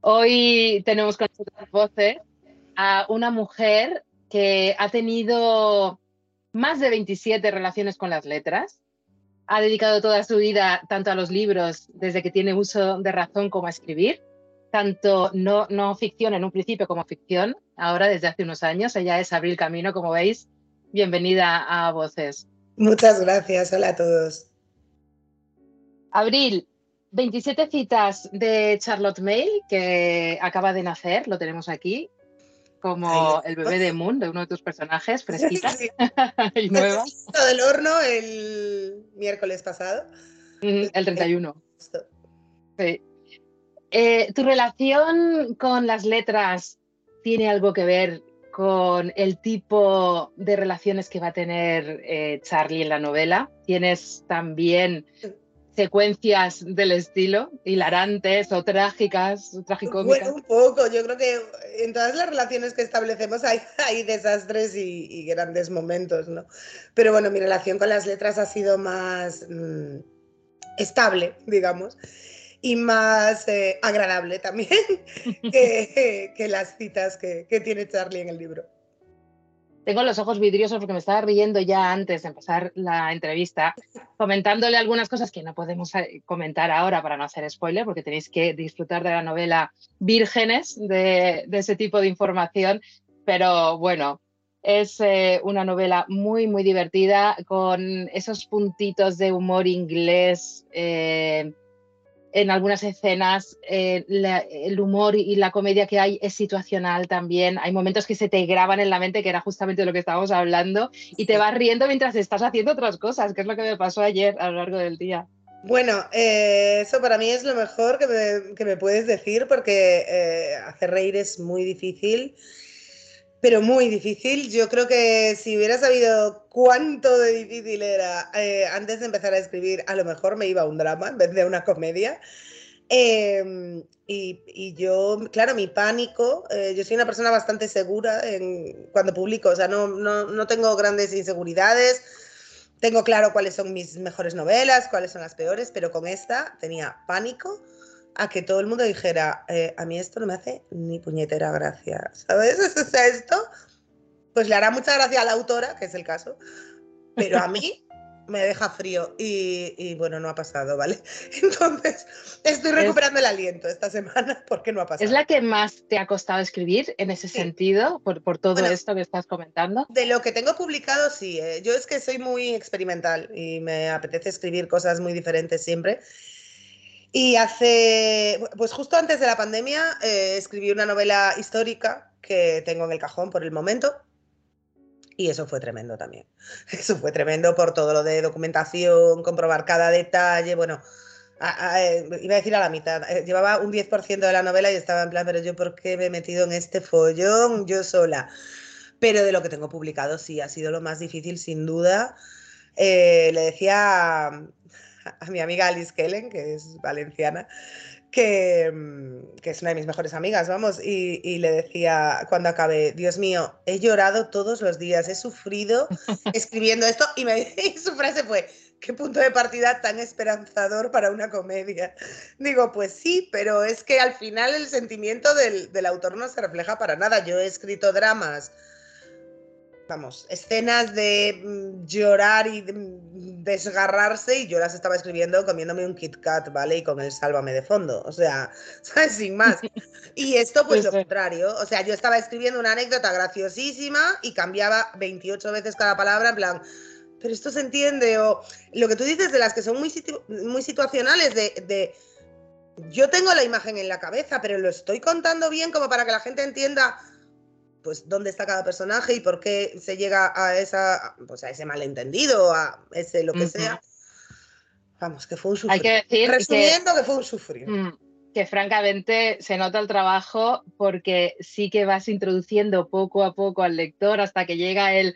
Hoy tenemos con nosotros voces a una mujer que ha tenido más de 27 relaciones con las letras. Ha dedicado toda su vida tanto a los libros, desde que tiene uso de razón, como a escribir, tanto no, no ficción en un principio como ficción, ahora desde hace unos años. Ella es Abril Camino, como veis. Bienvenida a Voces. Muchas gracias, hola a todos. Abril, 27 citas de Charlotte Mail, que acaba de nacer, lo tenemos aquí, como el bebé de Moon, de uno de tus personajes, fresquita y nueva. del horno el miércoles pasado. el 31. Sí. Eh, ¿Tu relación con las letras tiene algo que ver con el tipo de relaciones que va a tener eh, Charlie en la novela? ¿Tienes también secuencias del estilo, hilarantes o trágicas, tragicómicas? Bueno, un poco. Yo creo que en todas las relaciones que establecemos hay, hay desastres y, grandes momentos, ¿no? Pero bueno, mi relación con las letras ha sido más mm, estable, digamos, y más eh, agradable también que, las citas que tiene Charlie en el libro. Tengo los ojos vidriosos porque me estaba riendo ya antes de empezar la entrevista, comentándole algunas cosas que no podemos eh, comentar ahora para no hacer spoiler, porque tenéis que disfrutar de la novela vírgenes de, ese tipo de información. Pero bueno, es eh, una novela muy, muy divertida con esos puntitos de humor inglés. Eh, en algunas escenas eh, el humor y la comedia que hay es situacional también. Hay momentos que se te graban en la mente, que era justamente de lo que estábamos hablando, y te vas riendo mientras estás haciendo otras cosas, que es lo que me pasó ayer a lo largo del día. Bueno, eh, eso para mí es lo mejor que me, que me puedes decir, porque eh, hacer reír es muy difícil pero muy difícil. Yo creo que si hubiera sabido cuánto de difícil era eh, antes de empezar a escribir, a lo mejor me iba a un drama en vez de una comedia. Em, y, yo, claro, mi pánico, eh, yo soy una persona bastante segura en, cuando publico, o sea, no, no, no tengo grandes inseguridades, tengo claro cuáles son mis mejores novelas, cuáles son las peores, pero con esta tenía pánico a que todo el mundo dijera, eh, a mí esto no me hace ni puñetera gracia, ¿sabes? O sea, esto, pues le hará mucha gracia a la autora, que es el caso, pero a mí me deja frío y, bueno, no ha pasado, ¿vale? Entonces, estoy recuperando el aliento esta semana porque no ha pasado. ¿Es la que más te ha costado escribir en ese sentido, por, por todo esto que estás comentando? De lo que tengo publicado, sí. Eh. Yo es que soy muy experimental y me apetece escribir cosas muy diferentes siempre. Y hace, pues justo antes de la pandemia, eh, escribí una novela histórica que tengo en el cajón por el momento. Y eso fue tremendo también. Eso fue tremendo por todo lo de documentación, comprobar cada detalle. Bueno, eh, iba a decir a la mitad. Eh, llevaba un 10% de la novela y estaba en plan, pero yo por qué me he metido en este follón yo sola. Pero de lo que tengo publicado sí, ha sido lo más difícil sin duda. le decía a mi amiga Alice Kellen, que es valenciana, que, mm, que, es una de mis mejores amigas, vamos, y, y, le decía cuando acabé, Dios mío, he llorado todos los días, he sufrido escribiendo esto, y, me, y su frase fue, qué punto de partida tan esperanzador para una comedia. Digo, pues sí, pero es que al final el sentimiento del, del autor no se refleja para nada. Yo he escrito dramas vamos, escenas de mm, llorar y mm, desgarrarse y yo las estaba escribiendo comiéndome un Kit Kat, ¿vale? Y con el sálvame de fondo, o sea, ¿sabes? Sin más. Y esto pues lo contrario, o sea, yo estaba escribiendo una anécdota graciosísima y cambiaba 28 veces cada palabra en plan, pero esto se entiende o lo que tú dices de las que son muy, muy situacionales de, de yo tengo la imagen en la cabeza, pero lo estoy contando bien como para que la gente entienda pues dónde está cada personaje y por qué se llega a esa pues a ese malentendido, a ese lo que sea. Vamos, que fue un sufrir. Hay que decir Resumiendo que, fue un sufrir. Mm, que francamente se nota el trabajo porque sí que vas introduciendo poco a poco al lector hasta que llega el,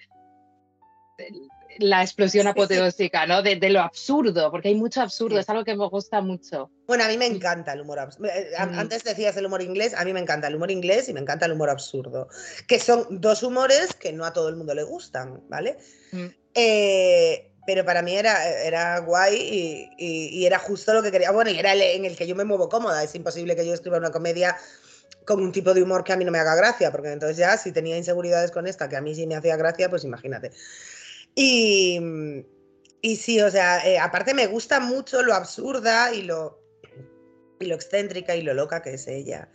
la explosión apoteósica, ¿no? De, lo absurdo, porque hay mucho absurdo, es algo que me gusta mucho. Bueno, a mí me encanta el humor absurdo. Eh, mm. Antes decías el humor inglés, a mí me encanta el humor inglés y me encanta el humor absurdo, que son dos humores que no a todo el mundo le gustan, ¿vale? Mm. Eh, pero para mí era, era guay y, era justo lo que quería. Bueno, y era el, en el que yo me muevo cómoda. Es imposible que yo escriba una comedia con un tipo de humor que a mí no me haga gracia, porque entonces ya si tenía inseguridades con esta, que a mí sí me hacía gracia, pues imagínate. Y, y sí, o sea, eh, aparte me gusta mucho lo absurda y lo, y lo excéntrica y lo loca que es ella,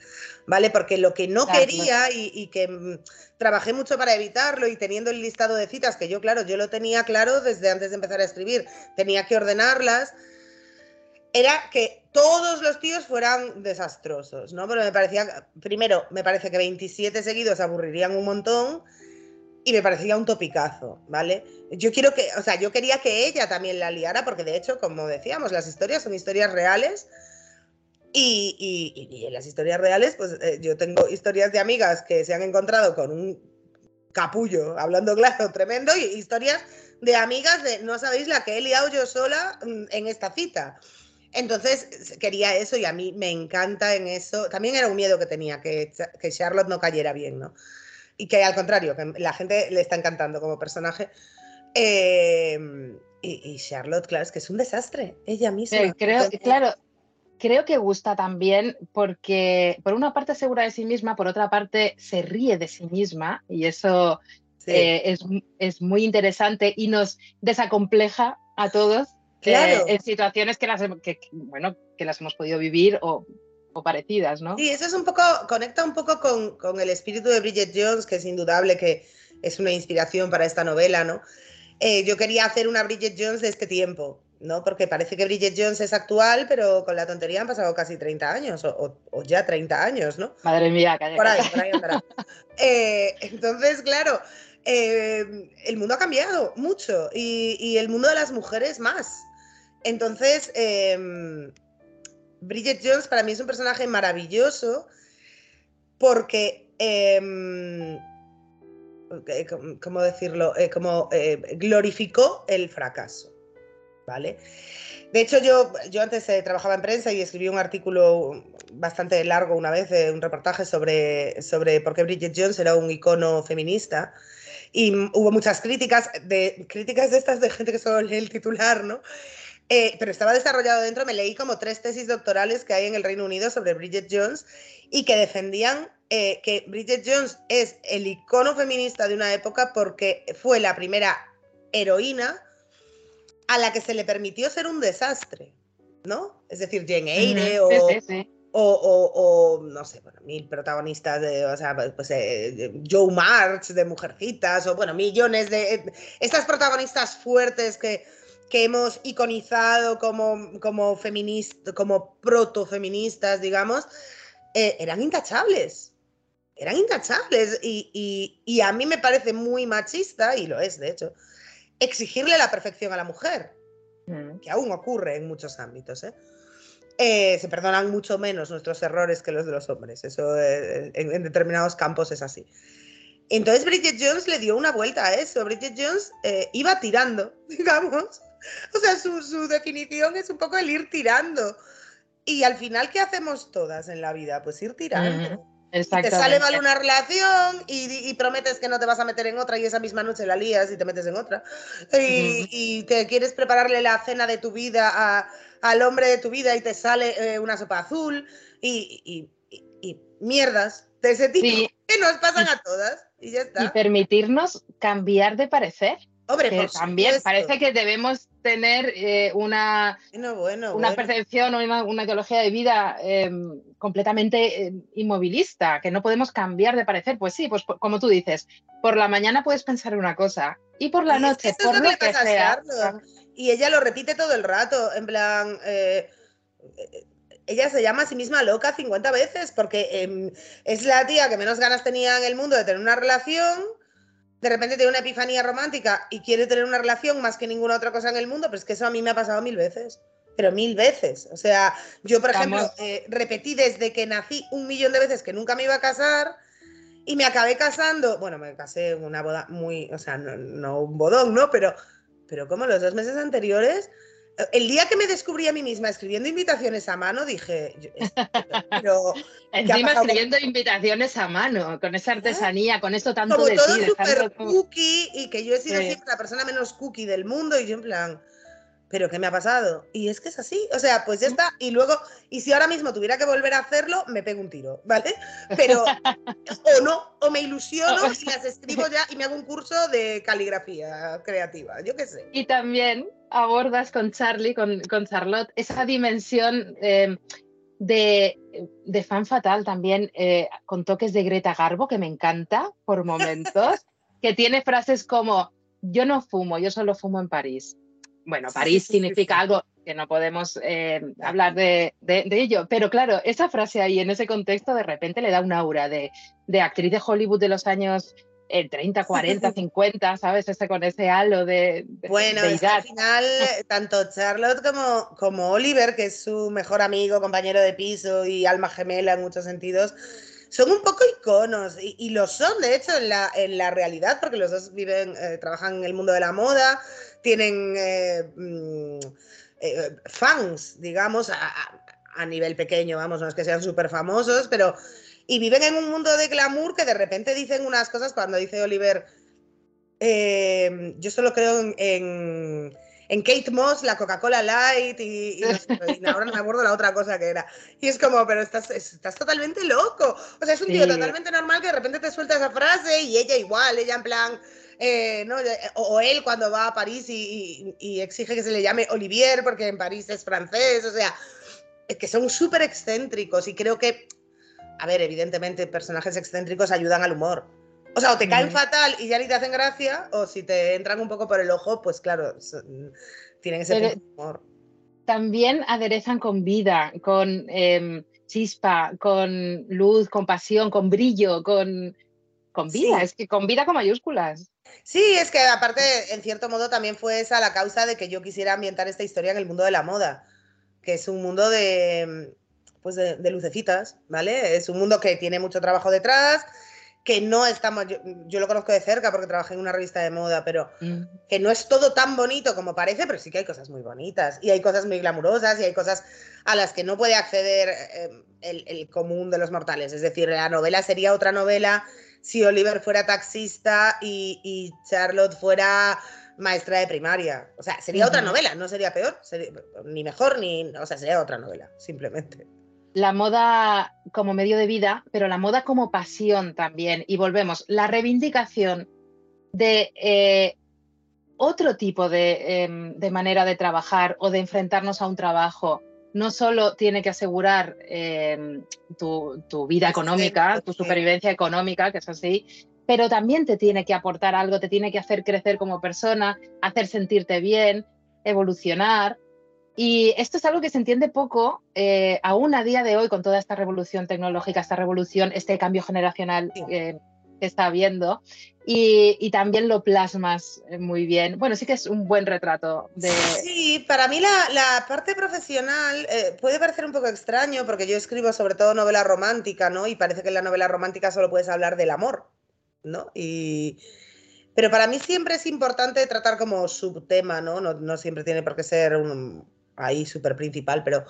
¿vale? Porque lo que no quería y, que mm, trabajé mucho para evitarlo y teniendo el listado de citas, que yo, claro, yo lo tenía claro desde antes de empezar a escribir, tenía que ordenarlas, era que todos los tíos fueran desastrosos, ¿no? Pero me parecía, primero, me parece que 27 seguidos aburrirían un montón y me parecía un topicazo, ¿vale? Yo quiero que, o sea, yo quería que ella también la liara, porque de hecho, como decíamos, las historias son historias reales y, en las historias reales, pues eh, yo tengo historias de amigas que se han encontrado con un capullo, hablando claro, tremendo, y historias de amigas de no sabéis la que he liado yo sola mm, en esta cita. Entonces quería eso y a mí me encanta en eso. También era un miedo que tenía, que, que Charlotte no cayera bien, ¿no? Y que al contrario, que la gente le está encantando como personaje. Em, y, Charlotte, claro, es que es un desastre, ella misma. creo, claro, creo que gusta también porque por una parte segura de sí misma, por otra parte se ríe de sí misma y eso eh, es, muy interesante y nos desacompleja a todos eh, en situaciones que las, que, bueno, que las hemos podido vivir o, parecidas, ¿no? Sí, eso es un poco, conecta un poco con, con, el espíritu de Bridget Jones, que es indudable que es una inspiración para esta novela, ¿no? Eh, yo quería hacer una Bridget Jones de este tiempo, ¿no? Porque parece que Bridget Jones es actual, pero con la tontería han pasado casi 30 años, o, ya 30 años, ¿no? Madre mía, calla, Por ahí, por ahí eh, entonces, claro, eh, el mundo ha cambiado mucho y, el mundo de las mujeres más. Entonces, em, Bridget Jones para mí es un personaje maravilloso porque, em, ¿cómo decirlo? Eh, como glorificó el fracaso. ¿vale? De hecho, yo, yo antes eh, trabajaba en prensa y escribí un artículo bastante largo una vez, eh, un reportaje sobre, sobre por qué Bridget Jones era un icono feminista. Y hubo muchas críticas, de, críticas de estas de gente que solo lee el titular, ¿no? Eh, pero estaba desarrollado dentro, me leí como tres tesis doctorales que hay en el Reino Unido sobre Bridget Jones y que defendían que Bridget Jones es el icono feminista de una época porque fue la primera heroína a la que se le permitió ser un desastre, ¿no? Es decir, Jane Eyre o, O, no sé, bueno, mil protagonistas, de, o sea, pues, pues eh, Joe March de Mujercitas, o bueno, millones de... Eh, estas protagonistas fuertes que, que hemos iconizado como, como, como protofeministas, digamos, eh, eran intachables. Eran intachables. Y, y a mí me parece muy machista, y lo es, de hecho, exigirle la perfección a la mujer, mm. que aún ocurre en muchos ámbitos. ¿eh? Eh, se perdonan mucho menos nuestros errores que los de los hombres, eso eh, en, determinados campos es así. Entonces Bridget Jones le dio una vuelta a eso, Bridget Jones iba tirando, digamos, o sea, su, su definición es un poco el ir tirando. Y al final, ¿qué hacemos todas en la vida? Pues ir tirando. Te sale mal una relación y, prometes que no te vas a meter en otra y esa misma noche la lías y te metes en otra. Y, te quieres prepararle la cena de tu vida al hombre de tu vida y te sale eh, una sopa azul y, mierdas de ese tipo que nos pasan a todas y ya está. Y permitirnos cambiar de parecer. Hombre, también parece que debemos tener eh, una, una percepción o una, ideología de vida em, completamente em, inmovilista, que no podemos cambiar de parecer. Pues sí, pues como tú dices, por la mañana puedes pensar una cosa y por la noche, por lo que, sea. Y ella lo repite todo el rato, en plan. Eh, ella se llama a sí misma loca 50 veces porque em, es la tía que menos ganas tenía en el mundo de tener una relación de repente tiene una epifanía romántica y quiere tener una relación más que ninguna otra cosa en el mundo, pero es que eso a mí me ha pasado mil veces. Pero mil veces. O sea, yo, por ejemplo, eh, repetí desde que nací un millón de veces que nunca me iba a casar y me acabé casando. Bueno, me casé en una boda muy, o sea, no, un bodón, ¿no? Pero, pero como los dos meses anteriores el día que me descubrí a mí misma escribiendo invitaciones a mano, dije, pero... Encima escribiendo invitaciones a mano, con esa artesanía, con esto tanto de todo súper cookie y que yo he sido siempre la persona menos cookie del mundo y yo en plan, pero ¿qué me ha pasado? Y es que es así, o sea, pues ya está. Y luego, y si ahora mismo tuviera que volver a hacerlo, me pego un tiro, ¿vale? Pero, o no, o me ilusiono y las escribo ya y me hago un curso de caligrafía creativa, yo qué sé. Y también abordas con Charlie, con, con Charlotte, esa dimensión em, de, de, fan fatal también, eh, con toques de Greta Garbo, que me encanta por momentos, que tiene frases como, yo no fumo, yo solo fumo en París bueno, París significa algo que no podemos eh, hablar de, ello, pero claro, esa frase ahí en ese contexto de repente le da un aura de, actriz de Hollywood de los años 30, 40, 50, ¿sabes? Ese, con ese halo de... bueno, al final, tanto Charlotte como, como Oliver, que es su mejor amigo, compañero de piso y alma gemela en muchos sentidos, son un poco iconos y, lo son, de hecho, en la, en la realidad, porque los dos viven, eh, trabajan en el mundo de la moda, tienen eh, mm, eh, fans, digamos, a, nivel pequeño, vamos, no es que sean súper famosos, pero... Y viven en un mundo de glamour que de repente dicen unas cosas cuando dice Oliver, yo solo creo en, Kate Moss, la Coca-Cola Light y, ahora no me acuerdo la otra cosa que era. Y es como, pero estás, estás totalmente loco. O sea, es un tío totalmente normal que de repente te suelta esa frase y ella igual, ella en plan, eh, ¿no? o, él cuando va a París y, exige que se le llame Olivier porque en París es francés, o sea, es que son súper excéntricos y creo que, a ver, evidentemente personajes excéntricos ayudan al humor. O sea, o te caen fatal y ya ni te hacen gracia, o si te entran un poco por el ojo, pues claro, tienen ese humor. También aderezan con vida, con em, chispa, con luz, con pasión, con brillo, con, con vida, es que con vida con mayúsculas. Sí, es que aparte, en cierto modo, también fue esa la causa de que yo quisiera ambientar esta historia en el mundo de la moda, que es un mundo de, pues de, lucecitas, ¿vale? Es un mundo que tiene mucho trabajo detrás, que no estamos, yo, lo conozco de cerca porque trabajé en una revista de moda, pero mm. que no es todo tan bonito como parece, pero sí que hay cosas muy bonitas y hay cosas muy glamurosas y hay cosas a las que no puede acceder eh, el, el común de los mortales. Es decir, la novela sería otra novela si Oliver fuera taxista y, Charlotte fuera maestra de primaria. O sea, sería otra novela, no sería peor, ni mejor, ni. O sea, sería otra novela, simplemente. La moda como medio de vida, pero la moda como pasión también. Y volvemos, la reivindicación de eh, otro tipo de, em, de, manera de trabajar o de enfrentarnos a un trabajo no solo tiene que asegurar em, tu, vida económica, tu supervivencia económica, que es así, pero también te tiene que aportar algo, te tiene que hacer crecer como persona, hacer sentirte bien, evolucionar. Y esto es algo que se entiende poco, eh, aún a día de hoy, con toda esta revolución tecnológica, esta revolución, este cambio generacional que está habiendo y, también lo plasmas eh, muy bien. Bueno, sí que es un buen retrato de... Sí, para mí la, parte profesional eh, puede parecer un poco extraño porque yo escribo sobre todo novela romántica, ¿no? Y parece que en la novela romántica solo puedes hablar del amor, ¿no? Y... Pero para mí siempre es importante tratar como subtema, ¿no? No, no siempre tiene por qué ser un, ahí súper principal, pero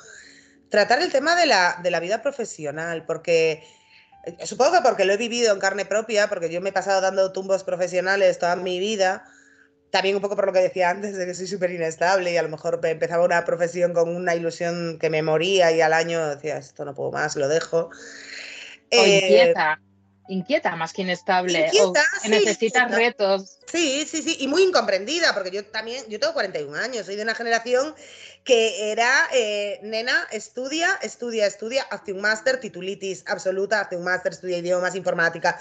tratar el tema de la, de la vida profesional, porque Supongo que porque lo he vivido en carne propia, porque yo me he pasado dando tumbos profesionales toda mi vida. También un poco por lo que decía antes, de que soy súper inestable y a lo mejor empezaba una profesión con una ilusión que me moría y al año decía, esto no puedo más, lo dejo. O inquieta, inquieta más que inestable. Inquieta, que necesita retos. Sí, sí, sí, y muy incomprendida, porque yo también, yo tengo 41 años, soy de una generación que era, eh, nena, estudia, estudia, estudia, hazte un máster, titulitis absoluta, hazte un máster, estudia idiomas, informática,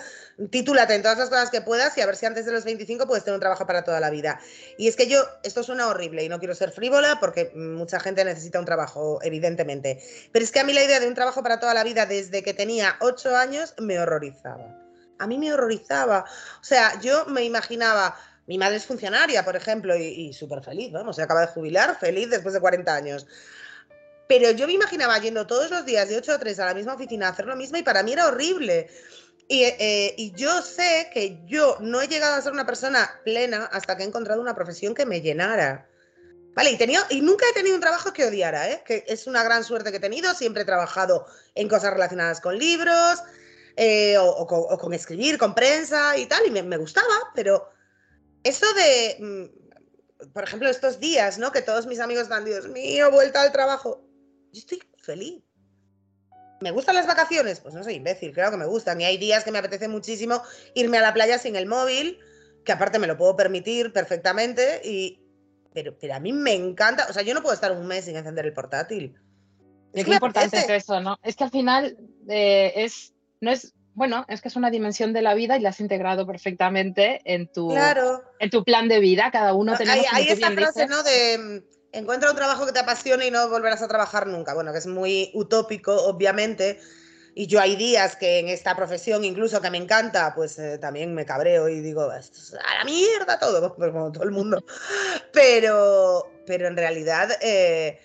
titúlate en todas las cosas que puedas y a ver si antes de los 25 puedes tener un trabajo para toda la vida. Y es que yo, esto suena horrible y no quiero ser frívola porque mucha gente necesita un trabajo, evidentemente, pero es que a mí la idea de un trabajo para toda la vida desde que tenía 8 años me A mí me horrorizaba. O sea, yo me imaginaba mi madre es funcionaria, por ejemplo, y, súper feliz, vamos, se acaba de jubilar, feliz después de 40 años. Pero yo me imaginaba yendo todos los días de 8 a 3 a la misma oficina a hacer lo mismo y para mí era horrible. Y, eh, y, yo sé que yo no he llegado a ser una persona plena hasta que he encontrado una profesión que me llenara. Vale, y, y nunca he tenido un trabajo que odiara, ¿eh? que es una gran suerte que he tenido. Siempre he trabajado en cosas relacionadas con libros eh, o, con, escribir, con prensa y tal, y me, gustaba, pero eso de, mm, por ejemplo, estos días, ¿no? Que todos mis amigos están, Dios mío, vuelta al trabajo. Yo estoy feliz. ¿Me gustan las vacaciones? Pues no soy imbécil, claro que me gustan. Y hay días que me apetece muchísimo irme a la playa sin el móvil, que aparte me lo puedo permitir perfectamente, y, pero, pero a mí me encanta, o sea, yo no puedo estar un mes sin encender el portátil. Es, importante es eso, ¿no? Es que al final eh, es, no es, bueno, es que es una dimensión de la vida y la has integrado perfectamente en tu, en tu plan de vida. Cada uno tenemos. Hay, hay esa frase, ¿no? De mm, encuentra un trabajo que te apasione y no volverás a trabajar nunca. Bueno, que es muy utópico, obviamente. Y yo hay días que en esta profesión, incluso que me encanta, pues eh, también me cabreo y digo, a la mierda todo, como todo el mundo. Pero, pero en realidad eh,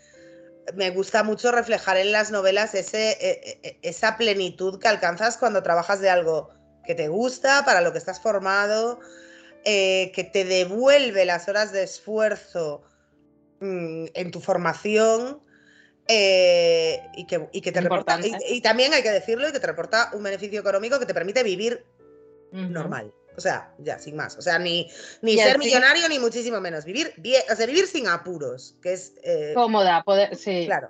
me gusta mucho reflejar en las novelas ese, e, e, esa plenitud que alcanzas cuando trabajas de algo que te gusta, para lo que estás formado, eh, que te devuelve las horas de esfuerzo mm, en tu formación eh, y, que, te reporta, y, también hay que decirlo, y que te reporta un beneficio económico que te permite vivir normal. O sea, ya, sin más. O sea, ni, ni ser millonario, ni muchísimo menos. Vivir bien, o sea, vivir sin apuros, que es. Eh, Cómoda, poder, sí. Claro.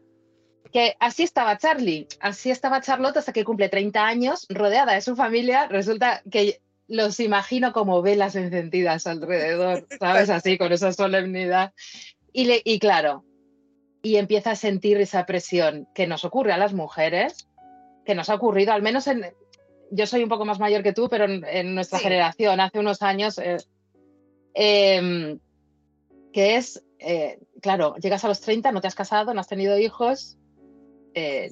Que así estaba Charlie, así estaba Charlotte hasta que cumple 30 años, rodeada de su familia. Resulta que los imagino como velas encendidas alrededor, ¿sabes? Así, con esa solemnidad. Y, le, y claro, y empieza a sentir esa presión que nos ocurre a las mujeres, que nos ha ocurrido, al menos en, yo soy un poco más mayor que tú, pero en, nuestra generación, hace unos años, eh, em, que es, eh, claro, llegas a los 30, no te has casado, no has tenido hijos, eh,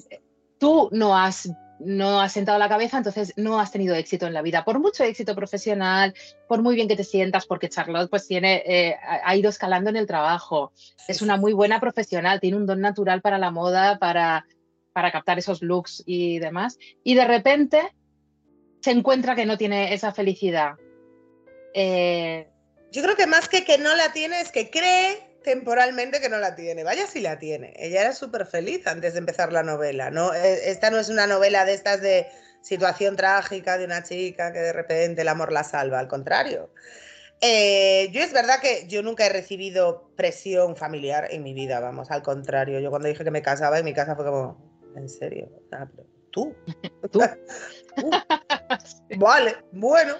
tú no has, no has sentado la cabeza, entonces no has tenido éxito en la vida, por mucho éxito profesional, por muy bien que te sientas, porque Charlotte pues tiene, ha ido escalando en el trabajo, es una muy buena profesional, tiene un don natural para la moda, para, para captar esos looks y demás, y de repente se encuentra que no tiene esa felicidad. Eh, Yo creo que más que que no la tiene es que cree temporalmente que no la tiene. Vaya si la tiene. Ella era súper feliz antes de empezar la novela. ¿no? E, esta no es una novela de estas de situación trágica de una chica que de repente el amor la salva. Al contrario. Eh, yo es verdad que yo nunca he recibido presión familiar en mi vida, vamos, al contrario. Yo cuando dije que me casaba en mi casa fue como, ¿en serio? Ah, tú. ¿Tú? Vale, bueno.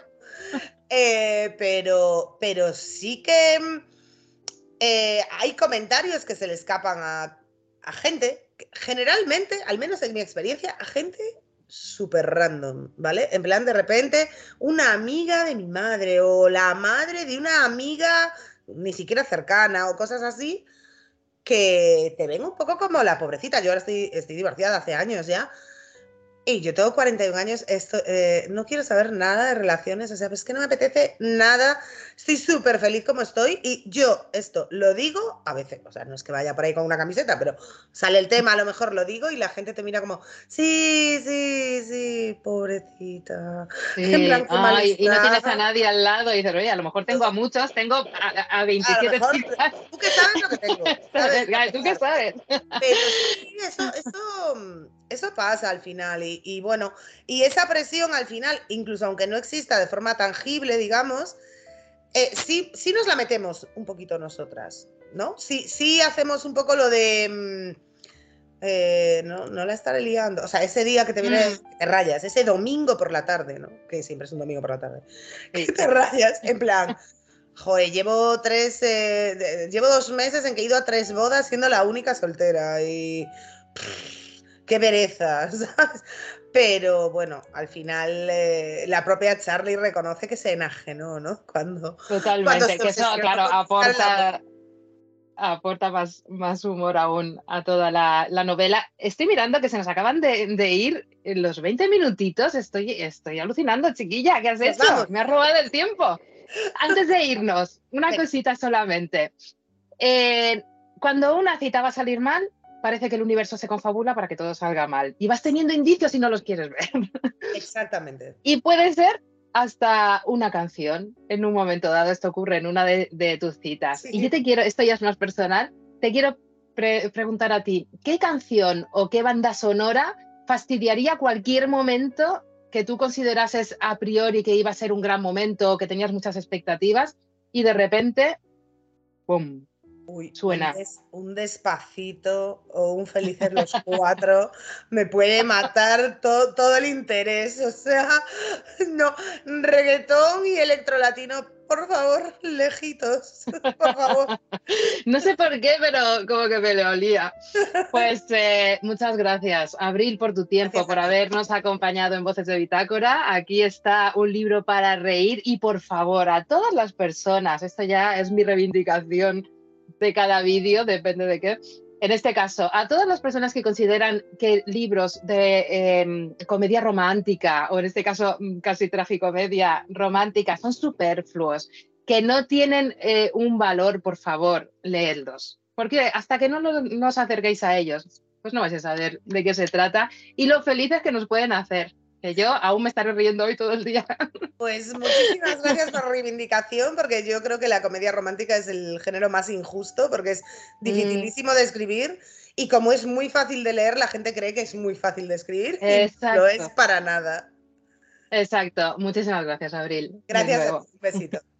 Eh, pero, pero sí que mm, eh, hay comentarios que se le escapan a, gente, generalmente, al menos en mi experiencia, a gente súper random, ¿vale? En plan, de repente, una amiga de mi madre o la madre de una amiga ni siquiera cercana o cosas así, que te ven un poco como la pobrecita. Yo ahora estoy, estoy divorciada hace años ya, y yo tengo 41 años, esto, eh, no quiero saber nada de relaciones, o sea, pues es que no me apetece nada, estoy súper feliz como estoy y yo esto lo digo a veces, o sea, no es que vaya por ahí con una camiseta, pero sale el tema, a lo mejor lo digo y la gente te mira como, sí, sí, sí, pobrecita. en plan, y no tienes a nadie al lado y dices, oye, a lo mejor tengo a muchos, tengo a, 27 chicas. Tú qué sabes lo que tengo. ¿Tú qué sabes? Pero sí, eso, eso, eso pasa al final y, bueno, y esa presión al final, incluso aunque no exista de forma tangible, digamos, eh, sí, sí nos la metemos un poquito nosotras, ¿no? Sí, sí hacemos un poco lo de... Mm, eh, no, no la estaré liando. O sea, ese día que te vienes, mm. te rayas, ese domingo por la tarde, ¿no? Que siempre es un domingo por la tarde. Que te rayas, en plan, joder, llevo tres, eh, llevo dos meses en que he ido a tres bodas siendo la única soltera y qué pereza, ¿sabes? Pero bueno, al final eh, la propia Charlie reconoce que se enajenó, ¿no? Cuando. Totalmente, que eso, claro, aporta, aporta más, más humor aún a toda la, novela. Estoy mirando que se nos acaban de, ir los 20 minutitos. Estoy, estoy alucinando, chiquilla. ¿Qué has pues hecho? Me has robado el tiempo. Antes de irnos, una cosita solamente. Eh, cuando una cita va a salir mal, parece que el universo se confabula para que todo salga mal. Y vas teniendo indicios y no los quieres ver. Exactamente. y puede ser hasta una canción en un momento dado. Esto ocurre en una de, tus citas. Y yo te quiero, esto ya es más personal, te quiero preguntar a ti, ¿qué canción o qué banda sonora fastidiaría cualquier momento que tú considerases a priori que iba a ser un gran momento o que tenías muchas expectativas y de repente, ¡pum! Suena. Un, despacito o un felices los cuatro me puede matar todo el interés. O sea, no, reggaetón y electrolatino por favor, lejitos, por favor. no sé por qué, pero como que me le olía. Pues eh, muchas gracias, Abril, por tu tiempo, por habernos acompañado en Voces de Bitácora. Aquí está un libro para reír y por favor, a todas las personas, esto ya es mi reivindicación de cada vídeo, depende de qué. En este caso, a todas las personas que consideran que libros de em, comedia romántica, o en este caso mm, casi tragicomedia romántica, son superfluos, que no tienen eh, un valor, por favor, leedlos. Porque hasta que no nos acerquéis a ellos, pues no vais a saber de qué se trata y lo felices que nos pueden hacer que yo aún me estaré riendo hoy todo el día. Pues muchísimas gracias por la reivindicación, porque yo creo que la comedia romántica es el género más injusto, porque es mm. dificilísimo de escribir y como es muy fácil de leer, la gente cree que es muy fácil de escribir no es para nada. Exacto. Muchísimas gracias, Abril. Gracias, un besito.